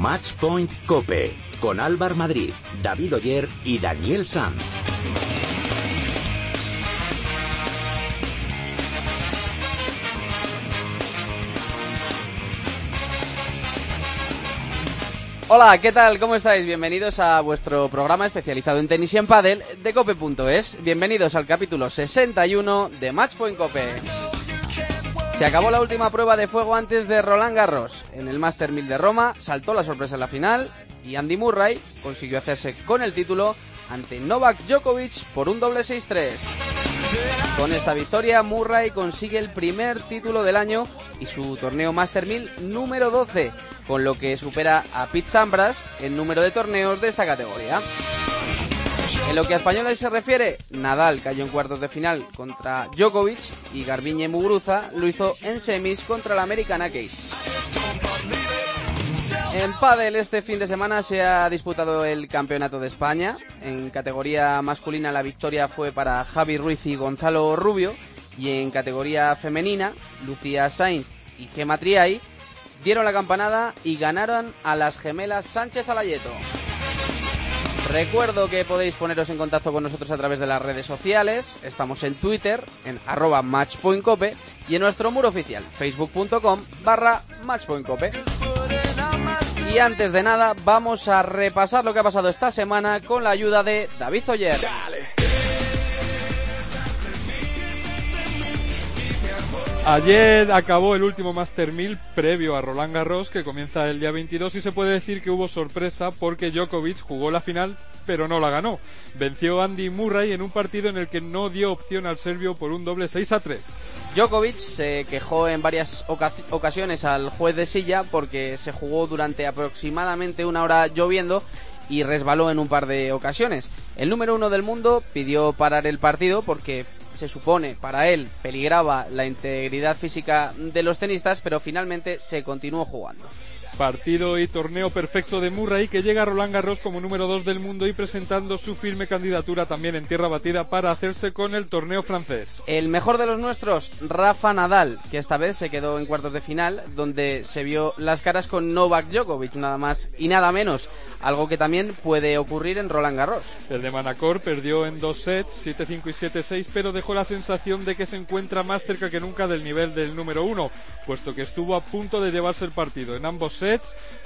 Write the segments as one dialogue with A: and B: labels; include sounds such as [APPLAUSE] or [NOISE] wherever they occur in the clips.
A: Matchpoint Cope con Álvar Madrid, David Oyer y Daniel Sanz.
B: Hola, ¿qué tal? ¿Cómo estáis? Bienvenidos a vuestro programa especializado en tenis y en pádel de cope.es. Bienvenidos al capítulo 61 de Matchpoint Cope. Se acabó la última prueba de fuego antes de Roland Garros. En el Master 1000 de Roma saltó la sorpresa en la final y Andy Murray consiguió hacerse con el título ante Novak Djokovic por un doble 6-3. Con esta victoria, Murray consigue el primer título del año y su torneo Master 1000 número 12, con lo que supera a Pete Sampras en número de torneos de esta categoría. En lo que a españoles se refiere, Nadal cayó en cuartos de final contra Djokovic y Garbiñe Muguruza lo hizo en semis contra la americana Case. En pádel este fin de semana se ha disputado el Campeonato de España. En categoría masculina la victoria fue para Javi Ruiz y Gonzalo Rubio y en categoría femenina Lucía Sainz y Gemma Triay dieron la campanada y ganaron a las gemelas Sánchez Alayeto. Recuerdo que podéis poneros en contacto con nosotros a través de las redes sociales. Estamos en Twitter, en arroba matchpointcope y en nuestro muro oficial, facebook.com barra matchpointcope. Y antes de nada, vamos a repasar lo que ha pasado esta semana con la ayuda de David Oyer.
C: Ayer acabó el último Master 1000 previo a Roland Garros que comienza el día 22 y se puede decir que hubo sorpresa porque Djokovic jugó la final pero no la ganó. Venció Andy Murray en un partido en el que no dio opción al serbio por un doble 6 a 3.
B: Djokovic se quejó en varias ocasiones al juez de silla porque se jugó durante aproximadamente una hora lloviendo y resbaló en un par de ocasiones. El número uno del mundo pidió parar el partido porque se supone para él peligraba la integridad física de los tenistas, pero finalmente se continuó jugando.
C: Partido y torneo perfecto de Murray que llega a Roland Garros como número 2 del mundo y presentando su firme candidatura también en tierra batida para hacerse con el torneo francés.
B: El mejor de los nuestros, Rafa Nadal, que esta vez se quedó en cuartos de final, donde se vio las caras con Novak Djokovic, nada más y nada menos, algo que también puede ocurrir en Roland Garros.
C: El de Manacor perdió en dos sets, 7-5 y 7-6, pero dejó la sensación de que se encuentra más cerca que nunca del nivel del número 1, puesto que estuvo a punto de llevarse el partido en ambos sets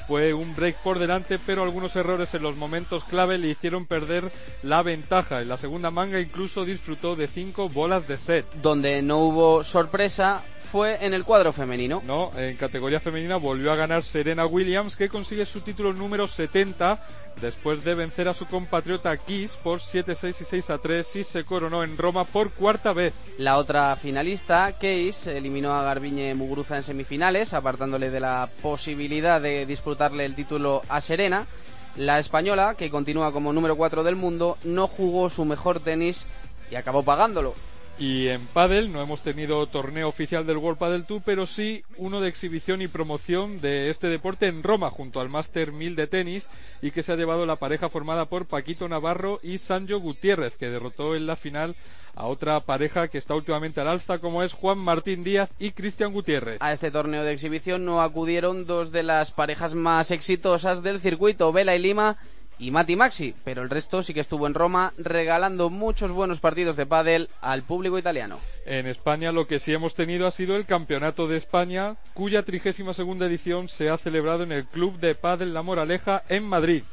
C: fue un break por delante, pero algunos errores en los momentos clave le hicieron perder la ventaja. En la segunda manga incluso disfrutó de cinco bolas de set.
B: Donde no hubo sorpresa fue en el cuadro femenino.
C: No, en categoría femenina volvió a ganar Serena Williams, que consigue su título número 70 después de vencer a su compatriota Kiss por 7-6 y 6-3 y se coronó en Roma por cuarta vez.
B: La otra finalista, Case, eliminó a Garbiñe Muguruza en semifinales, apartándole de la posibilidad de disputarle el título a Serena. La española, que continúa como número 4 del mundo, no jugó su mejor tenis y acabó pagándolo.
C: Y en pádel no hemos tenido torneo oficial del World Padel Tour, pero sí uno de exhibición y promoción de este deporte en Roma, junto al Master 1000 de tenis, y que se ha llevado la pareja formada por Paquito Navarro y Sancho Gutiérrez, que derrotó en la final a otra pareja que está últimamente al alza, como es Juan Martín Díaz y Cristian Gutiérrez.
B: A este torneo de exhibición no acudieron dos de las parejas más exitosas del circuito, Vela y Lima, y Mati Maxi, pero el resto sí que estuvo en Roma regalando muchos buenos partidos de pádel al público italiano.
C: En España lo que sí hemos tenido ha sido el Campeonato de España, cuya trigésima segunda edición se ha celebrado en el Club de Pádel La Moraleja en Madrid.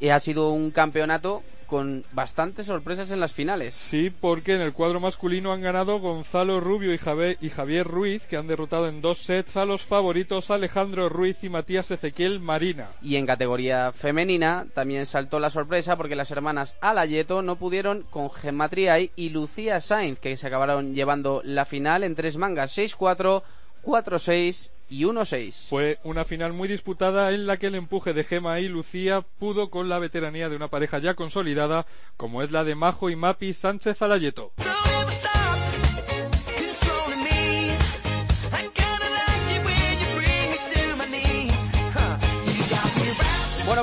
B: Y ha sido un campeonato con bastantes sorpresas en las finales.
C: Sí, porque en el cuadro masculino han ganado Gonzalo Rubio y Javier, y Javier Ruiz, que han derrotado en dos sets a los favoritos Alejandro Ruiz y Matías Ezequiel Marina.
B: Y en categoría femenina también saltó la sorpresa porque las hermanas Alayeto no pudieron con Gemma Triay y Lucía Sainz, que se acabaron llevando la final en tres mangas 6-4, 4-6 y 1-6.
C: Fue una final muy disputada en la que el empuje de Gema y Lucía pudo con la veteranía de una pareja ya consolidada como es la de Majo y Mapi Sánchez Alayeto.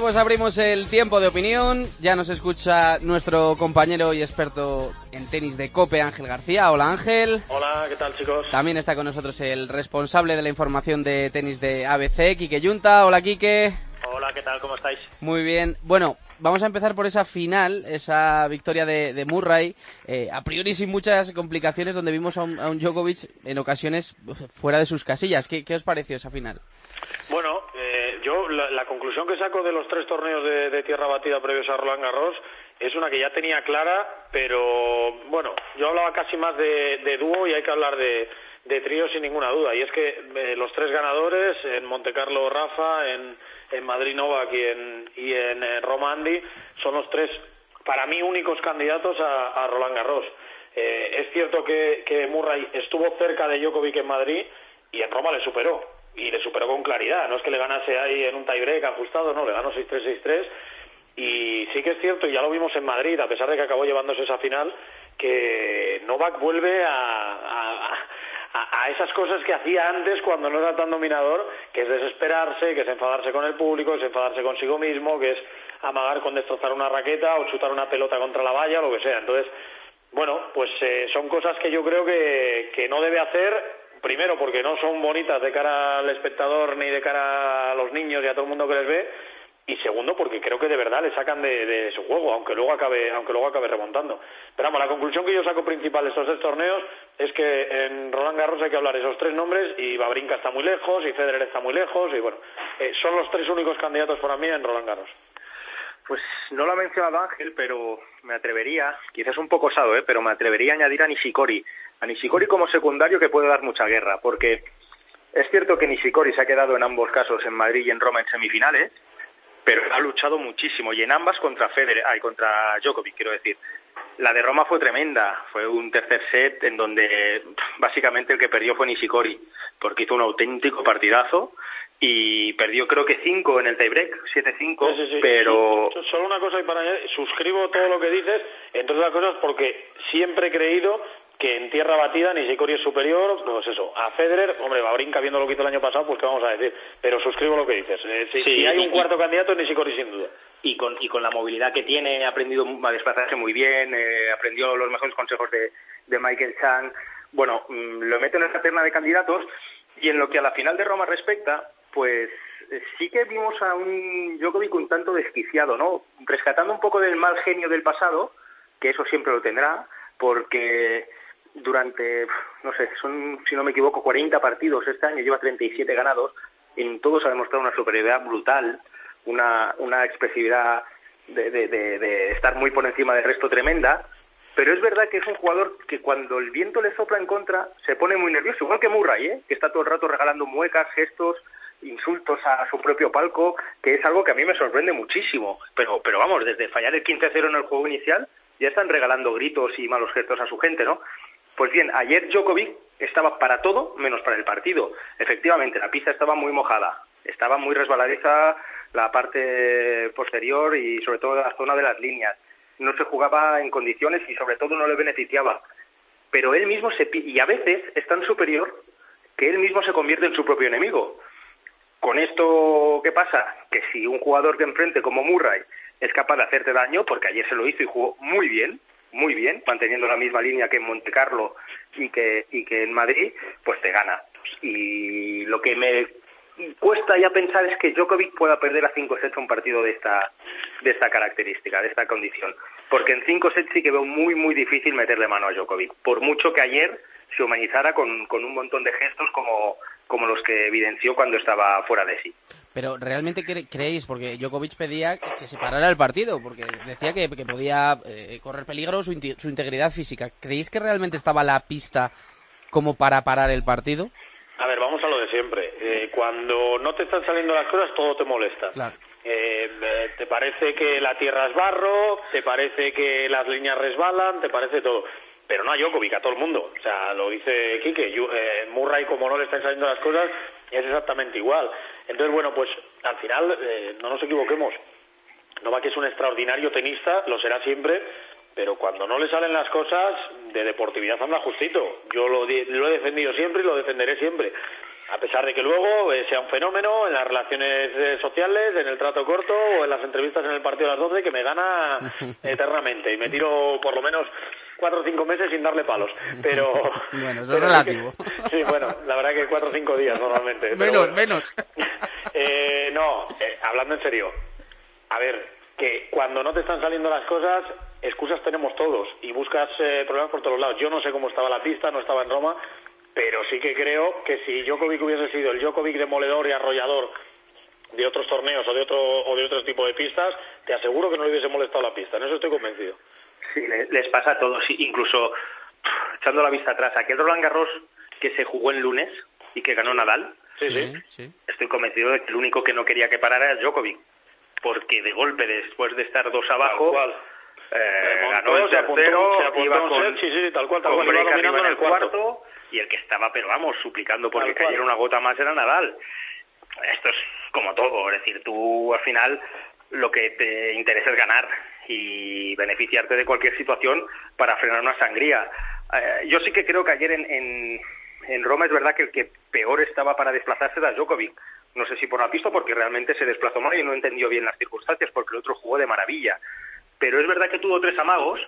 B: Pues abrimos el tiempo de opinión. Ya nos escucha nuestro compañero y experto en tenis de Cope, Ángel García. Hola Ángel.
D: Hola, ¿qué tal chicos?
B: También está con nosotros el responsable de la información de tenis de ABC, Quique Yunta. Hola Quique.
D: Hola Hola, ¿qué tal? ¿Cómo estáis?
B: Muy bien. Bueno, vamos a empezar por esa final, esa victoria de, Murray, eh, a priori sin muchas complicaciones, donde vimos a un, Djokovic en ocasiones fuera de sus casillas. ¿Qué, os pareció esa final?
E: Bueno, eh, yo la, conclusión que saco de los tres torneos de, tierra batida previos a Roland Garros es una que ya tenía clara, pero bueno, yo hablaba casi más de, dúo y hay que hablar de, de trío sin ninguna duda. Y es que eh, los tres ganadores, en Montecarlo Rafa, en en Madrid Novak y en, y en son los tres, para mí, únicos candidatos a, Roland Garros. Eh, es cierto que, que, Murray estuvo cerca de Djokovic en Madrid y en Roma le superó, y le superó con claridad. No es que le ganase ahí en un tiebreak ajustado, no, le ganó 6-3, 6-3. Y sí que es cierto, y ya lo vimos en Madrid, a pesar de que acabó llevándose esa final, que Novak vuelve a a, esas cosas que hacía antes cuando no era tan dominador, que es desesperarse, que es enfadarse con el público, que es enfadarse consigo mismo, que es amagar con destrozar una raqueta o chutar una pelota contra la valla, lo que sea. Entonces, bueno, pues eh, son cosas que yo creo que, que no debe hacer primero porque no son bonitas de cara al espectador ni de cara a los niños y a todo el mundo que les ve y segundo porque creo que de verdad le sacan de, su juego aunque luego acabe aunque luego acabe remontando pero vamos la conclusión que yo saco principal de estos tres torneos es que en Roland Garros hay que hablar esos tres nombres y Babrinka está muy lejos y Federer está muy lejos y bueno eh, son los tres únicos candidatos para mí en Roland Garros
D: pues no lo ha mencionado Ángel, pero me atrevería, quizás un poco osado, ¿eh? pero me atrevería a añadir a Nishikori. A Nishikori como secundario que puede dar mucha guerra, porque es cierto que Nishikori se ha quedado en ambos casos en Madrid y en Roma en semifinales, pero ha luchado muchísimo y en ambas contra Federer, ay, contra Djokovic, quiero decir. La de Roma fue tremenda, fue un tercer set en donde básicamente el que perdió fue Nishikori, porque hizo un auténtico partidazo y perdió creo que cinco en el tiebreak, 7-5, pero...
E: Solo una cosa y para suscribo todo lo que dices, entre otras cosas porque siempre he creído que en tierra batida Nishikori es superior, pues eso, a Federer, hombre, va brinca viendo lo que hizo el año pasado, pues qué vamos a decir, pero suscribo lo que dices, eh, si, hay un cuarto candidato es Nishikori sin duda.
D: Y con, y con la movilidad que tiene, ha aprendido a desplazarse muy bien, eh, aprendió los mejores consejos de, de Michael Chang, bueno, mm, lo meto en esa terna de candidatos, y en lo que a la final de Roma respecta, pues eh, sí que vimos a un Djokovic un tanto desquiciado, ¿no? Rescatando un poco del mal genio del pasado, que eso siempre lo tendrá, porque durante, no sé, son, si no me equivoco, 40 partidos este año, lleva 37 ganados, en todos ha demostrado una superioridad brutal, una, una expresividad de, de, de, estar muy por encima del resto tremenda, pero es verdad que es un jugador que cuando el viento le sopla en contra se pone muy nervioso, igual que Murray, ¿eh? que está todo el rato regalando muecas, gestos, insultos a su propio palco, que es algo que a mí me sorprende muchísimo. Pero, pero vamos, desde fallar el 15-0 en el juego inicial, ya están regalando gritos y malos gestos a su gente, ¿no? Pues bien, ayer Djokovic estaba para todo menos para el partido. Efectivamente, la pista estaba muy mojada, estaba muy resbaladiza la parte posterior y sobre todo la zona de las líneas. No se jugaba en condiciones y sobre todo no le beneficiaba. Pero él mismo se y a veces es tan superior que él mismo se convierte en su propio enemigo. Con esto, ¿qué pasa? Que si un jugador que enfrente como Murray es capaz de hacerte daño, porque ayer se lo hizo y jugó muy bien, muy bien, manteniendo la misma línea que en Monte Carlo y que, y que en Madrid, pues te gana. Y lo que me cuesta ya pensar es que Djokovic pueda perder a 5 sets un partido de esta, de esta característica, de esta condición. Porque en 5 sets sí que veo muy, muy difícil meterle mano a Djokovic. Por mucho que ayer se humanizara con, con un montón de gestos como, como los que evidenció cuando estaba fuera de sí.
B: Pero realmente creéis, porque Djokovic pedía que se parara el partido, porque decía que, podía eh, correr peligro su, su integridad física. ¿Creéis que realmente estaba la pista como para parar el partido?
E: A ver, vamos a lo de siempre. Eh, cuando no te están saliendo las cosas, todo te molesta. Eh, te parece que la tierra es barro, te parece que las líneas resbalan, te parece todo pero no a Djokovic, a todo el mundo. O sea, lo dice Quique, eh, Murray como no le están saliendo las cosas, es exactamente igual. Entonces, bueno, pues al final, eh, no nos equivoquemos, Novak es un extraordinario tenista, lo será siempre, pero cuando no le salen las cosas, de deportividad anda justito. Yo lo, lo he defendido siempre y lo defenderé siempre. A pesar de que luego eh, sea un fenómeno en las relaciones eh, sociales, en el trato corto o en las entrevistas en el partido de las 12 que me gana [LAUGHS] eternamente y me tiro por lo menos cuatro o cinco meses sin darle palos. Pero. [LAUGHS]
B: bueno, eso es relativo. [LAUGHS]
E: sí, bueno, la verdad que cuatro o cinco días normalmente.
B: menos, menos. [LAUGHS]
E: eh, no, eh, hablando en serio. A ver, que cuando no te están saliendo las cosas, excusas tenemos todos y buscas eh, problemas por todos lados. Yo no sé cómo estaba la pista, no estaba en Roma, pero sí que creo que si Djokovic hubiese sido el Djokovic demoledor y arrollador de otros torneos o de otro o de otro tipo de pistas, te aseguro que no le hubiese molestado la pista. En eso estoy convencido.
D: Sí, les pasa a todos, incluso echando la vista atrás, aquel Roland Garros que se jugó el lunes y que ganó Nadal.
E: Sí, sí.
D: Estoy convencido de que el único que no quería que parara era Djokovic, porque de golpe después de estar dos abajo. Eh, ganó el tercero,
E: se iba con, sí, sí, tal cual, tal cual,
D: en el cuarto, y el que estaba, pero vamos, suplicando porque cayera una gota más era Nadal. Esto es como todo, es decir, tú al final lo que te interesa es ganar y beneficiarte de cualquier situación para frenar una sangría. Eh, yo sí que creo que ayer en, en, en, Roma es verdad que el que peor estaba para desplazarse era Djokovic. No sé si por la pista porque realmente se desplazó mal y no entendió bien las circunstancias porque el otro jugó de maravilla. Pero es verdad que tuvo tres amagos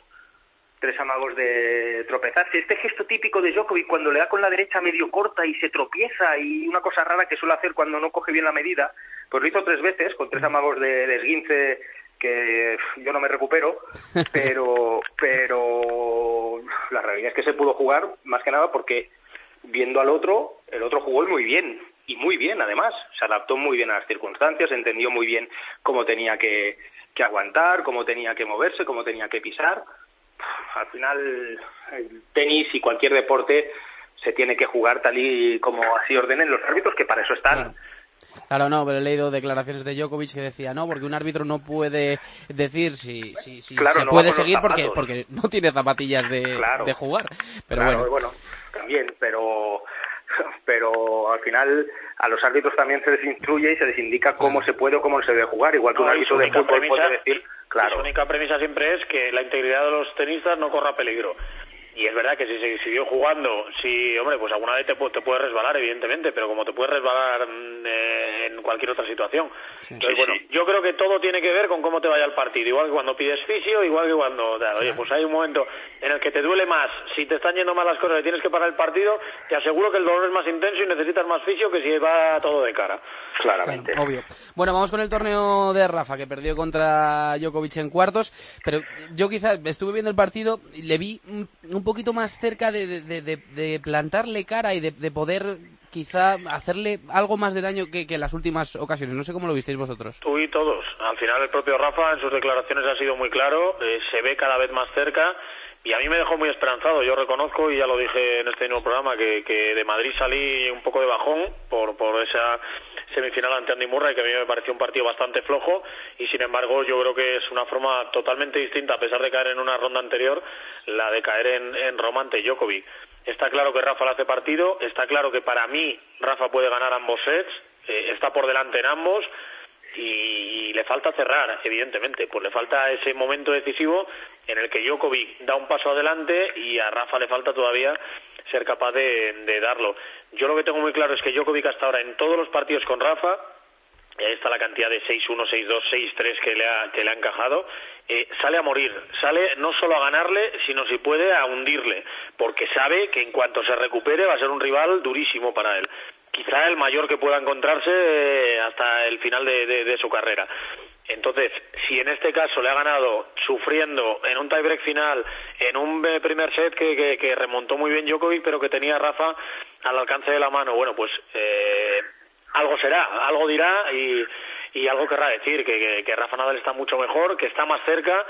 D: tres amagos de tropezarse. Este gesto típico de Djokovic cuando le da con la derecha medio corta y se tropieza y una cosa rara que suele hacer cuando no coge bien la medida, pues lo hizo tres veces con tres amagos de, de esguince que yo no me recupero, [LAUGHS] pero, pero la realidad es que se pudo jugar más que nada porque viendo al otro, el otro jugó muy bien, y muy bien además, se adaptó muy bien a las circunstancias, entendió muy bien cómo tenía que, que aguantar, cómo tenía que moverse, cómo tenía que pisar, al final el tenis y cualquier deporte se tiene que jugar tal y como así ordenen los árbitros, que para eso están.
B: Claro. no, pero he leído declaraciones de Djokovic que decía, no, porque un árbitro no puede decir si, si, si se puede seguir porque, porque no tiene zapatillas de, de jugar. Pero bueno.
D: bueno, también, pero pero al final a los árbitros también se les instruye y se les indica cómo se puede o cómo no se debe jugar, igual que un aviso de fútbol puede decir, claro.
E: Su única premisa siempre es que la integridad de los tenistas no corra peligro. Y es verdad que si se siguió jugando, si, hombre, pues alguna vez te, te puedes resbalar, evidentemente, pero como te puedes resbalar mm, eh, en cualquier otra situación. Entonces, bueno, yo creo que todo tiene que ver con cómo te vaya el partido. Igual que cuando pides fisio, igual que cuando, oye, pues hay un momento en el que te duele más. Si te están yendo mal las cosas y tienes que parar el partido, te aseguro que el dolor es más intenso y necesitas más fisio que si va todo de cara.
D: Claramente.
B: obvio. Bueno, vamos con el torneo de Rafa, que perdió contra Djokovic en cuartos, pero yo quizás estuve viendo el partido y le vi un poquito más cerca de, de, plantarle cara y de, poder quizá hacerle algo más de daño que, en las últimas ocasiones. No sé cómo lo visteis vosotros.
E: Tú y todos. Al final el propio Rafa en sus declaraciones ha sido muy claro, eh, se ve cada vez más cerca y a mí me dejó muy esperanzado. Yo reconozco, y ya lo dije en este nuevo programa, que, que de Madrid salí un poco de bajón por, por esa semifinal ante Andy Murray, que a mí me pareció un partido bastante flojo, y sin embargo yo creo que es una forma totalmente distinta, a pesar de caer en una ronda anterior, la de caer en, en Roma ante Djokovic. Está claro que Rafa le hace partido, está claro que para mí Rafa puede ganar ambos sets, eh, está por delante en ambos, y, le falta cerrar, evidentemente, pues le falta ese momento decisivo en el que Djokovic da un paso adelante y a Rafa le falta todavía ser capaz de, darlo. Yo lo que tengo muy claro es que Djokovic hasta ahora en todos los partidos con Rafa, y ahí está la cantidad de 6-1, 6-2, 6-3 que le ha, que le ha encajado, eh, sale a morir, sale no solo a ganarle, sino si puede a hundirle, porque sabe que en cuanto se recupere va a ser un rival durísimo para él quizá el mayor que pueda encontrarse eh, hasta el final de, su carrera. Entonces, si en este caso le ha ganado sufriendo en un tiebreak final, en un eh, primer set que, remontó muy bien Djokovic, pero que tenía Rafa al alcance de la mano, bueno, pues eh, algo será, algo dirá y, y algo querrá decir, que, que, Rafa Nadal está mucho mejor, que está más cerca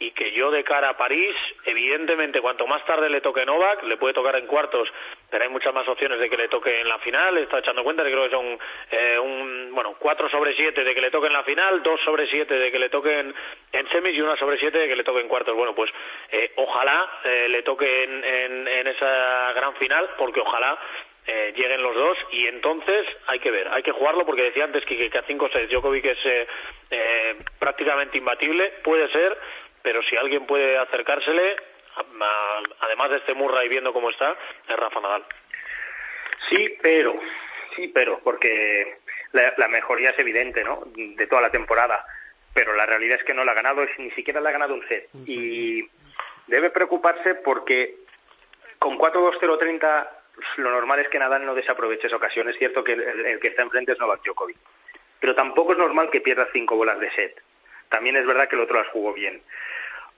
E: y que yo de cara a París, evidentemente, cuanto más tarde le toque Novak, le puede tocar en cuartos, pero hay muchas más opciones de que le toque en la final. Está echando cuenta que creo que son eh, un, bueno, 4 sobre 7 de que le toque en la final, 2 sobre 7 de que le toquen en semis y 1 sobre 7 de que le toque en cuartos. Bueno, pues eh, ojalá eh, le toque en, en, esa gran final, porque ojalá eh, lleguen los dos y entonces hay que ver, hay que jugarlo porque decía antes que, que a 5-6 Djokovic es eh, eh, prácticamente imbatible, puede ser, pero si alguien puede acercársele, además de este Murray viendo cómo está, es Rafa Nadal.
D: Sí, pero, sí, pero, porque la, mejoría es evidente, ¿no? De toda la temporada, pero la realidad es que no la ha ganado, ni siquiera le ha ganado un set. Y Debe preocuparse porque con 4-2-0-30 lo normal es que Nadal no desaproveche esa ocasión. Es cierto que el, que está enfrente es Novak Djokovic. Pero tampoco es normal que pierda cinco bolas de set. También es verdad que el otro las jugó bien.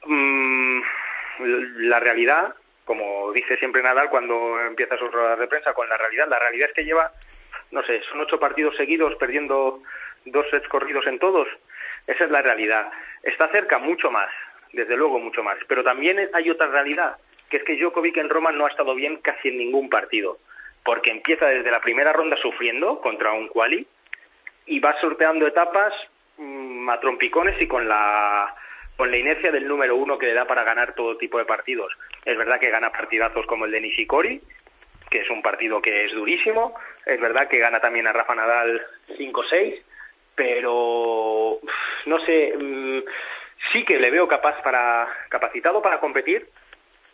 D: Mm, la realidad, como dice siempre Nadal cuando empieza sus ruedas de prensa con la realidad, la realidad es que lleva, no sé, son ocho partidos seguidos perdiendo dos sets corridos en todos. Esa es la realidad. Está cerca mucho más, desde luego mucho más. Pero también hay otra realidad que es que Djokovic en Roma no ha estado bien casi en ningún partido, porque empieza desde la primera ronda sufriendo contra un quali y va sorteando etapas mmm, a y con la con la inercia del número uno que le da para ganar todo tipo de partidos. Es verdad que gana partidazos como el de Nishikori, que es un partido que es durísimo. Es verdad que gana también a Rafa Nadal 5-6, pero no sé, mmm, sí que le veo capaz para capacitado para competir,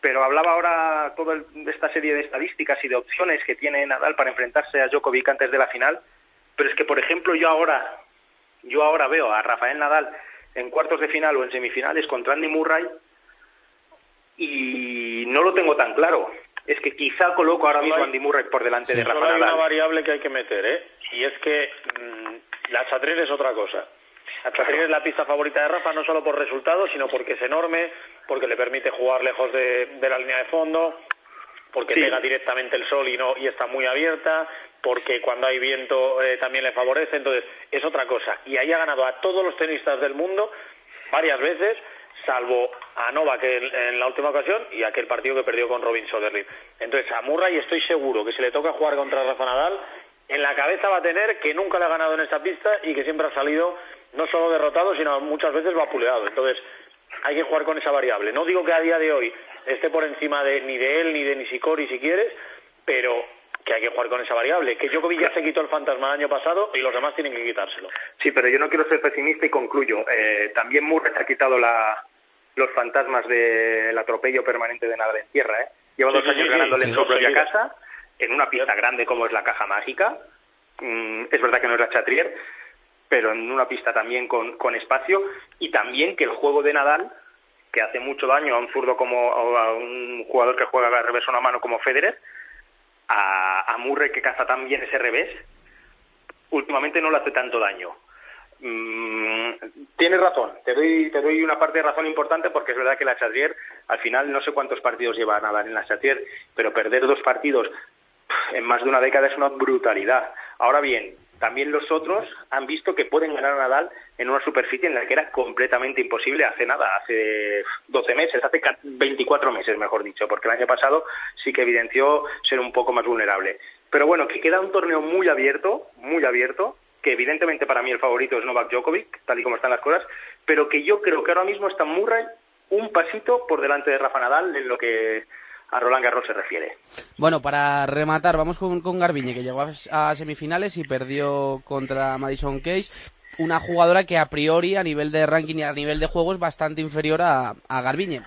D: pero hablaba ahora toda esta serie de estadísticas y de opciones que tiene Nadal para enfrentarse a Djokovic antes de la final, pero es que por ejemplo yo ahora yo ahora veo a Rafael Nadal en cuartos de final o en semifinales contra Andy Murray y no lo tengo tan claro. Es que quizá coloco ahora mismo a Andy Murray por delante de Rafael
E: Nadal.
D: Hay
E: una variable que hay que meter, ¿eh? Y es que mmm, la Chatrier es otra cosa. La Chatrier es la pista favorita de Rafa no solo por resultados, sino porque es enorme, porque le permite jugar lejos de, de la línea de fondo, porque sí. pega directamente el sol y no y está muy abierta, porque cuando hay viento eh, también le favorece, entonces es otra cosa. Y ahí ha ganado a todos los tenistas del mundo varias veces, salvo a Novak en, en la última ocasión y aquel partido que perdió con Robin Soderling. Entonces a Murray estoy seguro que si le toca jugar contra Rafa Nadal, en la cabeza va a tener que nunca le ha ganado en esta pista y que siempre ha salido no solo derrotado, sino muchas veces vapuleado. Entonces, hay que jugar con esa variable. No digo que a día de hoy esté por encima de, ni de él ni de Nishikori si quieres, pero que hay que jugar con esa variable. Que Djokovic ya se quitó el fantasma el año pasado y los demás tienen que quitárselo.
D: Sí, pero yo no quiero ser pesimista y concluyo. Eh, también Murray se ha quitado la, los fantasmas del atropello permanente de Nadal en tierra. ¿eh? Lleva sí, dos sí, años sí, ganándole en su propia casa, en una pista grande como es la Caja Mágica. Mm, es verdad que no es la Chatrier, pero en una pista también con, con espacio y también que el juego de Nadal que hace mucho daño a un zurdo como a un jugador que juega a revés una mano como Federer a, a Murray que caza tan bien ese revés últimamente no le hace tanto daño. Mm, tienes razón te doy te doy una parte de razón importante porque es verdad que la Chatrier al final no sé cuántos partidos lleva a Nadal en la Chatrier pero perder dos partidos en más de una década es una brutalidad. Ahora bien también los otros han visto que pueden ganar a Nadal en una superficie en la que era completamente imposible hace nada, hace 12 meses, hace 24 meses, mejor dicho, porque el año pasado sí que evidenció ser un poco más vulnerable. Pero bueno, que queda un torneo muy abierto, muy abierto, que evidentemente para mí el favorito es Novak Djokovic, tal y como están las cosas, pero que yo creo que ahora mismo está Murray un pasito por delante de Rafa Nadal en lo que a Roland Garros se refiere.
B: Bueno, para rematar, vamos con, con Garbiñe, que llegó a, a, semifinales y perdió contra Madison Case. Una jugadora que a priori, a nivel de ranking y a nivel de juego, es bastante inferior a, a Garbiñe.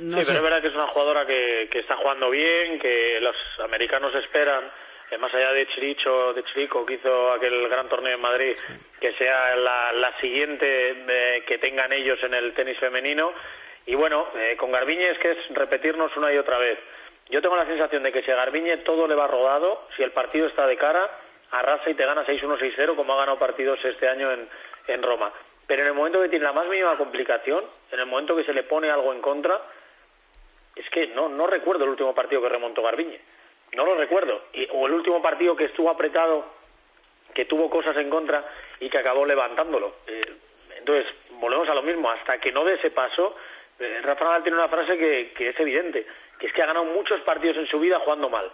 E: No sí, sé. pero es verdad que es una jugadora que, que está jugando bien, que los americanos esperan que más allá de Chiricho, de Chirico, que hizo aquel gran torneo en Madrid, que sea la, la siguiente eh, que tengan ellos en el tenis femenino y bueno, eh, con Garbiñe es que es repetirnos una y otra vez. Yo tengo la sensación de que si a Garbiñe todo le va rodado, si el partido está de cara, arrasa y te gana 6-1, 6-0, como ha ganado partidos este año en, Roma. Pero en el momento que tiene la más mínima complicación, en el momento que se le pone algo en contra, es que no, no recuerdo el último partido que remontó Garbiñe. No lo recuerdo. Y, o el último partido que estuvo apretado, que tuvo cosas en contra y que acabó levantándolo. Eh, entonces, volvemos a lo mismo. Hasta que no dé ese paso, eh, Rafa Nadal tiene una frase que, es evidente, que es que ha ganado muchos partidos en su vida jugando mal.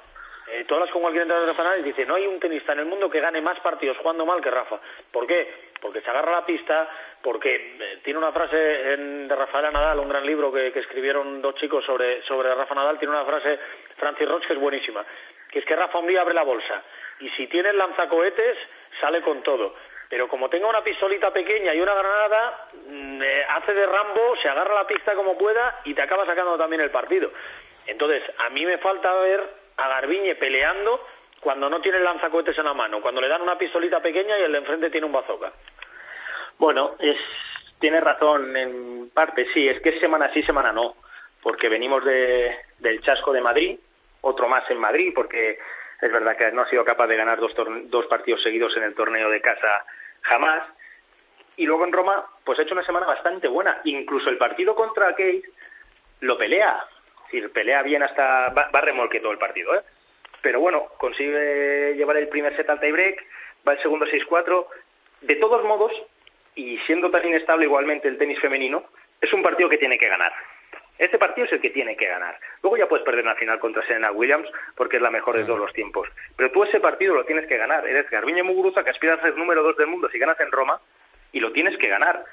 E: Eh, tú hablas con cualquier entrenador de Rafa Nadal y dice, no hay un tenista en el mundo que gane más partidos jugando mal que Rafa. ¿Por qué? Porque se agarra la pista, porque eh, tiene una frase en, de Rafael Nadal, un gran libro que, escribieron dos chicos sobre, sobre Rafa Nadal, tiene una frase, Francis Roch, que es buenísima, que es que Rafa un día abre la bolsa y si tiene lanzacohetes, sale con todo pero como tenga una pistolita pequeña y una granada, eh, hace de Rambo, se agarra la pista como pueda y te acaba sacando también el partido. Entonces, a mí me falta ver a Garbiñe peleando cuando no tiene lanzacohetes en la mano, cuando le dan una pistolita pequeña y el de enfrente tiene un bazooka.
D: Bueno, es, tiene razón en parte, sí, es que semana sí, semana no porque venimos de, del chasco de Madrid, otro más en Madrid, porque es verdad que no ha sido capaz de ganar dos, dos partidos seguidos en el torneo de casa jamás. Y luego en Roma, pues ha hecho una semana bastante buena. Incluso el partido contra Kate lo pelea. Es decir, pelea bien hasta... Va, va remolque todo el partido, ¿eh? Pero bueno, consigue llevar el primer set al tiebreak, va el segundo 6-4. De todos modos, y siendo tan inestable igualmente el tenis femenino, es un partido que tiene que ganar. Este partido es el que tiene que ganar. Luego ya puedes perder una final contra Serena Williams porque es la mejor de todos los tiempos. Pero tú ese partido lo tienes que ganar. Eres Garbiñe Muguruza que aspiras a ser número dos del mundo si ganas en Roma y lo tienes que ganar.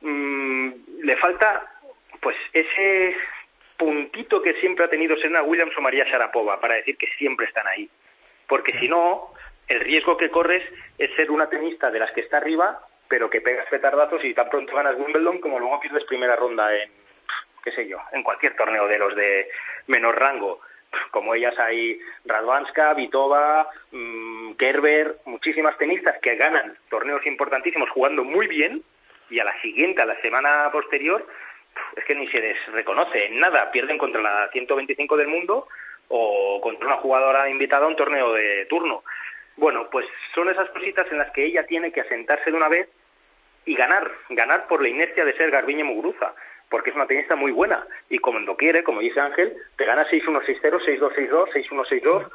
D: Mm, le falta pues ese puntito que siempre ha tenido Serena Williams o María Sharapova para decir que siempre están ahí. Porque si no, el riesgo que corres es ser una tenista de las que está arriba, pero que pegas petardazos y tan pronto ganas Wimbledon como luego pierdes primera ronda en, qué sé yo, en cualquier torneo de los de menor rango. Como ellas hay Radwanska, Vitova, mmm, Kerber, muchísimas tenistas que ganan torneos importantísimos jugando muy bien y a la siguiente, a la semana posterior, es que ni se les reconoce en nada. Pierden contra la 125 del mundo o contra una jugadora invitada a un torneo de turno. Bueno, pues son esas cositas en las que ella tiene que asentarse de una vez y ganar, ganar por la inercia de ser Garbiñe Muguruza, porque es una tenista muy buena y cuando quiere, como dice Ángel, te gana 6-1, 6-0, 6-2, 6-2, 6-1, 6-2,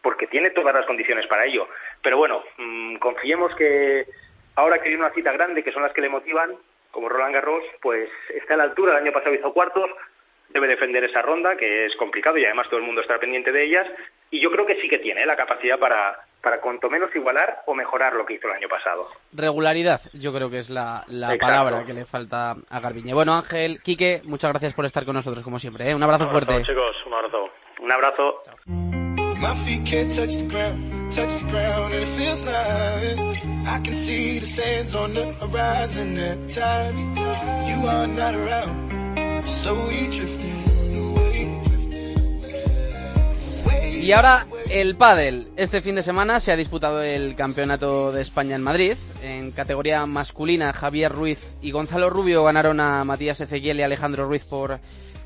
D: porque tiene todas las condiciones para ello. Pero bueno, mmm, confiemos que ahora que viene una cita grande, que son las que le motivan, como Roland Garros, pues está a la altura. El año pasado hizo cuartos, debe defender esa ronda, que es complicado y además todo el mundo está pendiente de ellas. Y yo creo que sí que tiene ¿eh? la capacidad para, para cuanto menos igualar o mejorar lo que hizo el año pasado.
B: Regularidad, yo creo que es la, la palabra que le falta a Garbiñe. Bueno, Ángel, Quique, muchas gracias por estar con nosotros, como siempre. ¿eh? Un abrazo
E: Un
B: fuerte.
E: chicos, un abrazo.
D: Un abrazo.
B: Chao. Y ahora el pádel. Este fin de semana se ha disputado el Campeonato de España en Madrid. En categoría masculina, Javier Ruiz y Gonzalo Rubio ganaron a Matías Ezequiel y Alejandro Ruiz por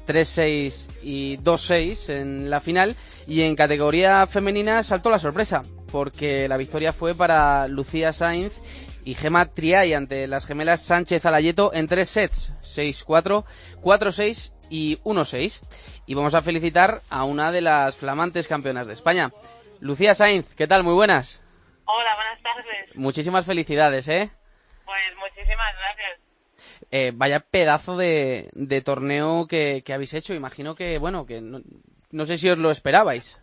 B: 3-6 y 2-6 en la final. Y en categoría femenina saltó la sorpresa, porque la victoria fue para Lucía Sainz y Gema Triay ante las gemelas Sánchez Alayeto en tres sets, 6-4, 4-6 y 1-6. Y vamos a felicitar a una de las flamantes campeonas de España. Lucía Sainz, ¿qué tal? Muy buenas.
F: Hola, buenas tardes.
B: Muchísimas felicidades, ¿eh?
F: Pues muchísimas gracias.
B: Eh, vaya pedazo de, de torneo que, que, habéis hecho. Imagino que, bueno, que no, no sé si os lo esperabais.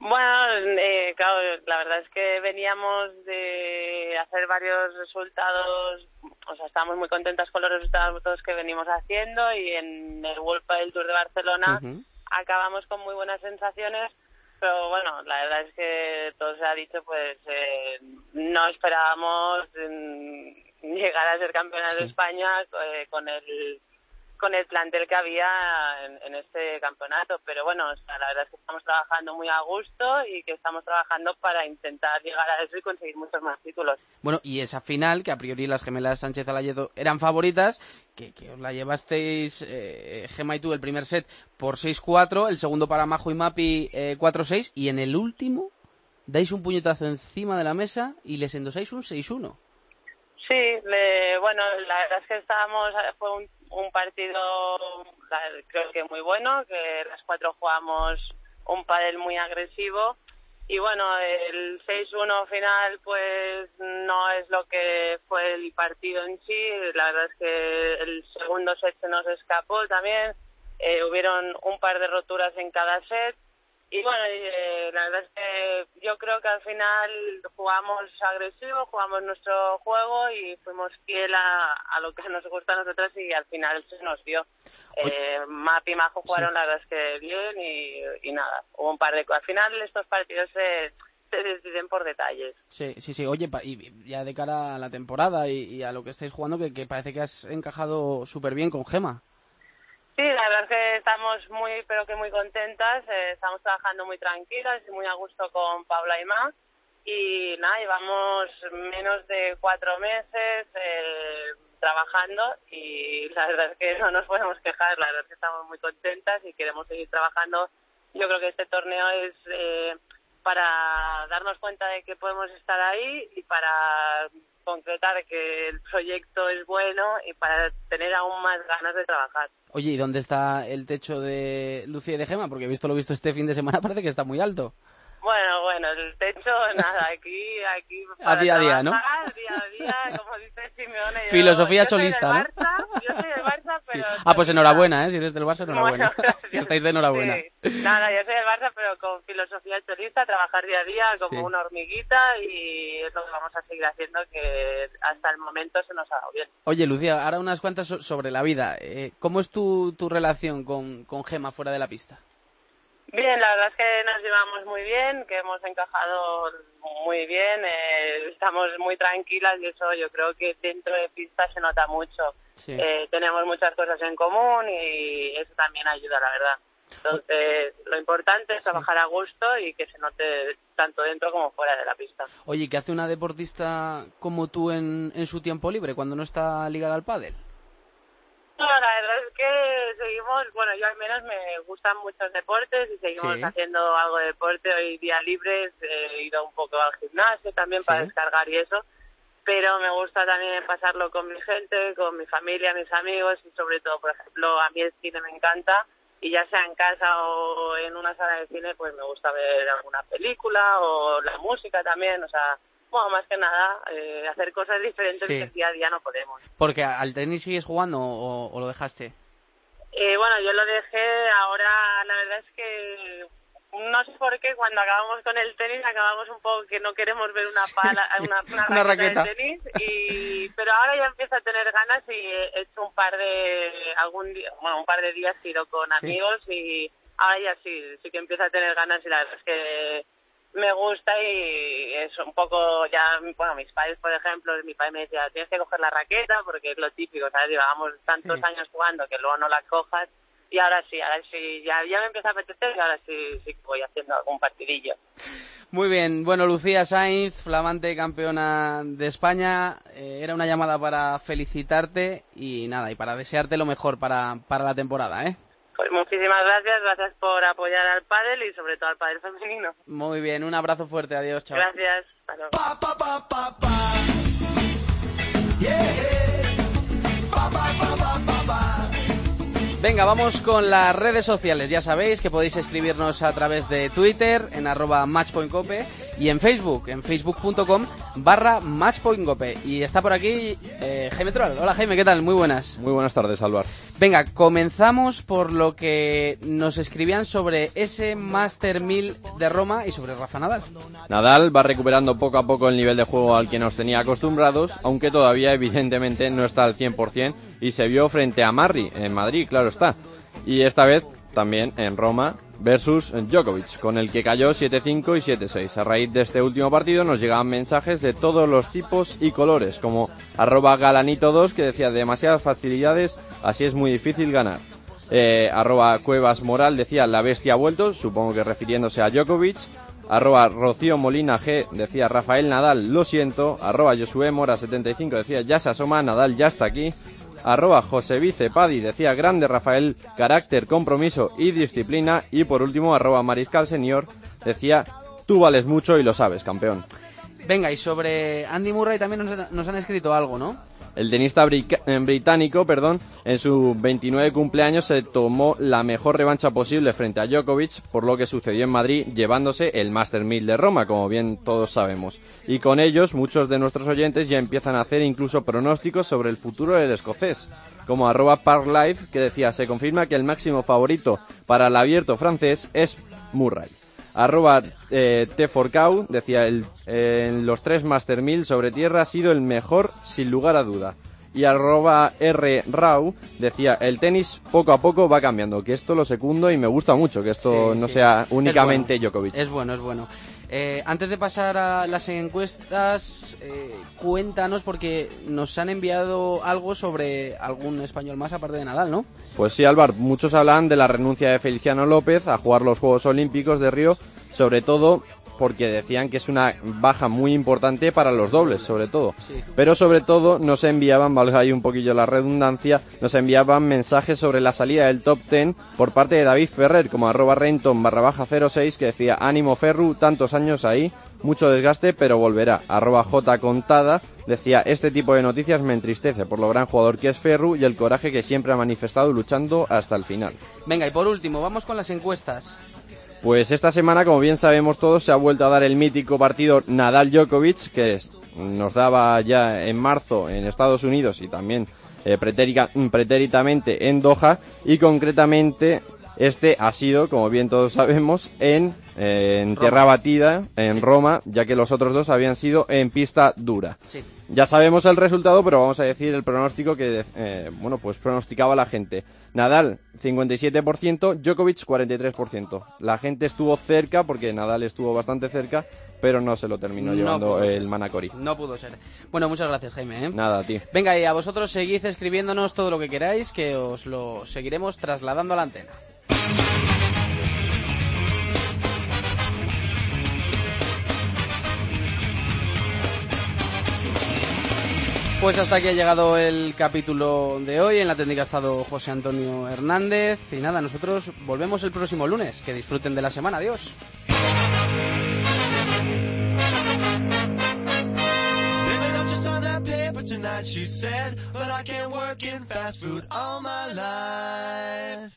F: Bueno, eh, claro, la verdad es que veníamos de hacer varios resultados, o sea, estábamos muy contentas con los resultados que venimos haciendo y en el World del Tour de Barcelona uh -huh. acabamos con muy buenas sensaciones, pero bueno, la verdad es que todo se ha dicho, pues eh, no esperábamos mm, [LAUGHS] llegar a ser campeonas sí. de España eh, con el con el plantel que había en, en, este campeonato. Pero bueno, o sea, la verdad es que estamos trabajando muy a gusto y que estamos trabajando para intentar llegar a eso y conseguir muchos más títulos.
B: Bueno, y esa final, que a priori las gemelas Sánchez Alayedo eran favoritas, que, que os la llevasteis eh, Gema y tú el primer set por 6-4, el segundo para Majo y Mapi eh, 4-6, y en el último dais un puñetazo encima de la mesa y les endosáis un 6-1.
F: Sí, le, bueno, la verdad es que estábamos, fue un, un partido creo que muy bueno, que las cuatro jugamos un pádel muy agresivo. Y bueno, el 6-1 final pues no es lo que fue el partido en sí, la verdad es que el segundo set se nos escapó también, eh, hubieron un par de roturas en cada set y bueno, eh, la verdad es que yo creo que al final jugamos agresivo, jugamos nuestro juego y fuimos fiel a, a lo que nos gusta a nosotros y al final se nos dio. Eh, Map y Majo jugaron sí. la verdad es que bien y, y nada, hubo un par de. Al final estos partidos se, se deciden por detalles.
B: Sí, sí, sí. Oye, y ya de cara a la temporada y, y a lo que estáis jugando, que, que parece que has encajado súper bien con Gema.
F: Sí, la verdad es que estamos muy, pero que muy contentas. Eh, estamos trabajando muy tranquilas y muy a gusto con Paula y Ma. Y nada, llevamos menos de cuatro meses. Eh, trabajando y la verdad es que no nos podemos quejar, la verdad es que estamos muy contentas y queremos seguir trabajando. Yo creo que este torneo es eh, para darnos cuenta de que podemos estar ahí y para concretar que el proyecto es bueno y para tener aún más ganas de trabajar.
B: Oye, ¿y dónde está el techo de Lucía y de Gema? Porque he visto lo visto este fin de semana, [LAUGHS] parece que está muy alto.
F: Bueno, bueno, el techo, [LAUGHS] nada, aquí, aquí...
B: A día a día, ¿no?
F: Día a día, como dice Simeone. yo-
B: Filosofía
F: yo soy del
B: cholista, ¿no?
F: Barça, yo soy del Barça,
B: Sí.
F: pero...
B: Ah, pues
F: cholista.
B: enhorabuena, ¿eh? Si eres del Barça, enhorabuena.
F: Bueno, [LAUGHS] gracias.
B: Estáis de enhorabuena.
F: Sí. Nada, yo soy del Barça, pero con filosofía cholista, trabajar día a día como
B: Sí.
F: una hormiguita y es lo que vamos a seguir haciendo, que hasta el momento se nos ha dado bien.
B: Oye, Lucía, ahora unas cuantas so- sobre la vida. Eh, ¿Cómo es tu, tu relación con, con Gema fuera de la pista?
F: Bien, la verdad es que nos llevamos muy bien, que hemos encajado muy bien, eh, estamos muy tranquilas y eso yo creo que dentro de pista se nota mucho.
B: Sí.
F: Eh, tenemos muchas cosas en común y eso también ayuda, la verdad. Entonces, lo importante es trabajar a gusto y que se note tanto dentro como fuera de la pista.
B: Oye, ¿qué hace una deportista como tú en, en su tiempo libre cuando no está ligada al pádel?
F: No, la verdad es que seguimos, bueno, yo al menos me gustan muchos deportes y seguimos
B: Sí.
F: haciendo algo de deporte. Hoy día libres he ido un poco al gimnasio también para
B: Sí.
F: descargar y eso, pero me gusta también pasarlo con mi gente, con mi familia, mis amigos y sobre todo, por ejemplo, a mí el cine me encanta y ya sea en casa o en una sala de cine, pues me gusta ver alguna película o la música también, o sea, bueno, más que nada, eh, hacer cosas diferentes
B: Sí.
F: que día a día no podemos.
B: Porque al tenis sigues jugando o, o lo dejaste.
F: Eh, bueno, yo lo dejé, ahora la verdad es que no sé por qué cuando acabamos con el tenis acabamos un poco que no queremos ver una pala, una, una [LAUGHS]
B: Una
F: raqueta,
B: raqueta.
F: de tenis, y, pero ahora ya empiezo a tener ganas y he hecho un par de, algún día, bueno, un par de días tiro con
B: Sí.
F: amigos y ahora ya sí, sí que empiezo a tener ganas y la verdad es que me gusta y es un poco ya, bueno, mis padres, por ejemplo, mi padre me decía, tienes que coger la raqueta porque es lo típico, ¿sabes? Llevábamos tantos
B: Sí.
F: años jugando que luego no la cojas y ahora sí, ahora sí, ya, ya me empieza a apetecer y ahora sí, sí voy haciendo algún partidillo.
B: Muy bien, bueno, Lucía Sainz, flamante campeona de España, eh, era una llamada para felicitarte y nada, y para desearte lo mejor para, para la temporada, ¿eh?
F: Pues muchísimas gracias, gracias por apoyar al pádel y sobre todo al pádel femenino.
B: Muy bien, un abrazo fuerte, adiós, chao.
F: Gracias.
B: Venga, vamos con las redes sociales. Ya sabéis que podéis escribirnos a través de Twitter en arroba matchpointcope y en Facebook, en facebook.com barra matchpointcope. Y está por aquí eh, Jaime Troll. Hola Jaime, ¿qué tal? Muy buenas.
G: Muy buenas tardes, Álvaro.
B: Venga, comenzamos por lo que nos escribían sobre ese Master 1000 de Roma y sobre Rafa Nadal.
G: Nadal va recuperando poco a poco el nivel de juego al que nos tenía acostumbrados, aunque todavía evidentemente no está al 100% y se vio frente a Marri en Madrid, claro está. Y esta vez también en Roma versus Djokovic, con el que cayó 7-5 y 7-6. A raíz de este último partido nos llegaban mensajes de todos los tipos y colores, como arroba galanito2 que decía demasiadas facilidades, así es muy difícil ganar. Eh, arroba Cuevas Moral decía la bestia ha vuelto, supongo que refiriéndose a Djokovic. Arroba Rocío Molina G decía Rafael Nadal, lo siento. Arroba Josué Mora 75 decía ya se asoma, Nadal ya está aquí. Arroba José Vice Padi decía grande Rafael, carácter, compromiso y disciplina. Y por último, arroba Mariscal Senior decía tú vales mucho y lo sabes, campeón.
B: Venga, y sobre Andy Murray también nos han escrito algo, ¿no?
G: El tenista eh, británico, perdón, en su 29 cumpleaños se tomó la mejor revancha posible frente a Djokovic por lo que sucedió en Madrid llevándose el Master 1000 de Roma, como bien todos sabemos. Y con ellos muchos de nuestros oyentes ya empiezan a hacer incluso pronósticos sobre el futuro del escocés. Como arroba Parklife que decía, se confirma que el máximo favorito para el abierto francés es Murray. Arroba eh, T4Cow decía, el, eh, en los tres Master 1000 sobre tierra ha sido el mejor sin lugar a duda. Y arroba R Rau decía, el tenis poco a poco va cambiando, que esto lo secundo y me gusta mucho, que esto
B: Sí,
G: no
B: sí.
G: sea
B: Es
G: únicamente
B: bueno.
G: Djokovic.
B: Es bueno, es bueno. Eh, antes de pasar a las encuestas, eh, cuéntanos porque nos han enviado algo sobre algún español más aparte de Nadal, ¿no?
G: Pues sí, Álvaro, muchos hablan de la renuncia de Feliciano López a jugar los Juegos Olímpicos de Río, sobre todo porque decían que es una baja muy importante para los dobles, sobre todo.
B: Sí.
G: Pero sobre todo nos enviaban, valga ahí un poquillo la redundancia, nos enviaban mensajes sobre la salida del top 10 por parte de David Ferrer, como arroba renton barra baja 06, que decía, ánimo Ferru, tantos años ahí, mucho desgaste, pero volverá. Arroba J contada decía, este tipo de noticias me entristece por lo gran jugador que es Ferru y el coraje que siempre ha manifestado luchando hasta el final.
B: Venga, y por último, vamos con las encuestas.
G: Pues esta semana, como bien sabemos todos, se ha vuelto a dar el mítico partido Nadal-Djokovic, que nos daba ya en marzo en Estados Unidos y también eh, pretérica- pretéritamente en Doha, y concretamente este ha sido, como bien todos sabemos, en, eh, en tierra batida, en Roma, ya que los otros dos habían sido en pista dura.
B: Sí.
G: Ya sabemos el resultado, pero vamos a decir el pronóstico que, eh, bueno, pues pronosticaba la gente. Nadal, 57%, Djokovic, 43%. La gente estuvo cerca, porque Nadal estuvo bastante cerca, pero no se lo terminó
B: No
G: llevando
B: ser.
G: el Manacori.
B: No pudo ser. Bueno, muchas gracias, Jaime. ¿eh?
G: Nada, tío.
B: Venga, y a vosotros seguid escribiéndonos todo lo que queráis, que os lo seguiremos trasladando a la antena. Pues hasta aquí ha llegado el capítulo de hoy. En la técnica ha estado José Antonio Hernández. Y nada, nosotros volvemos el próximo lunes. Que disfruten de la semana. Adiós.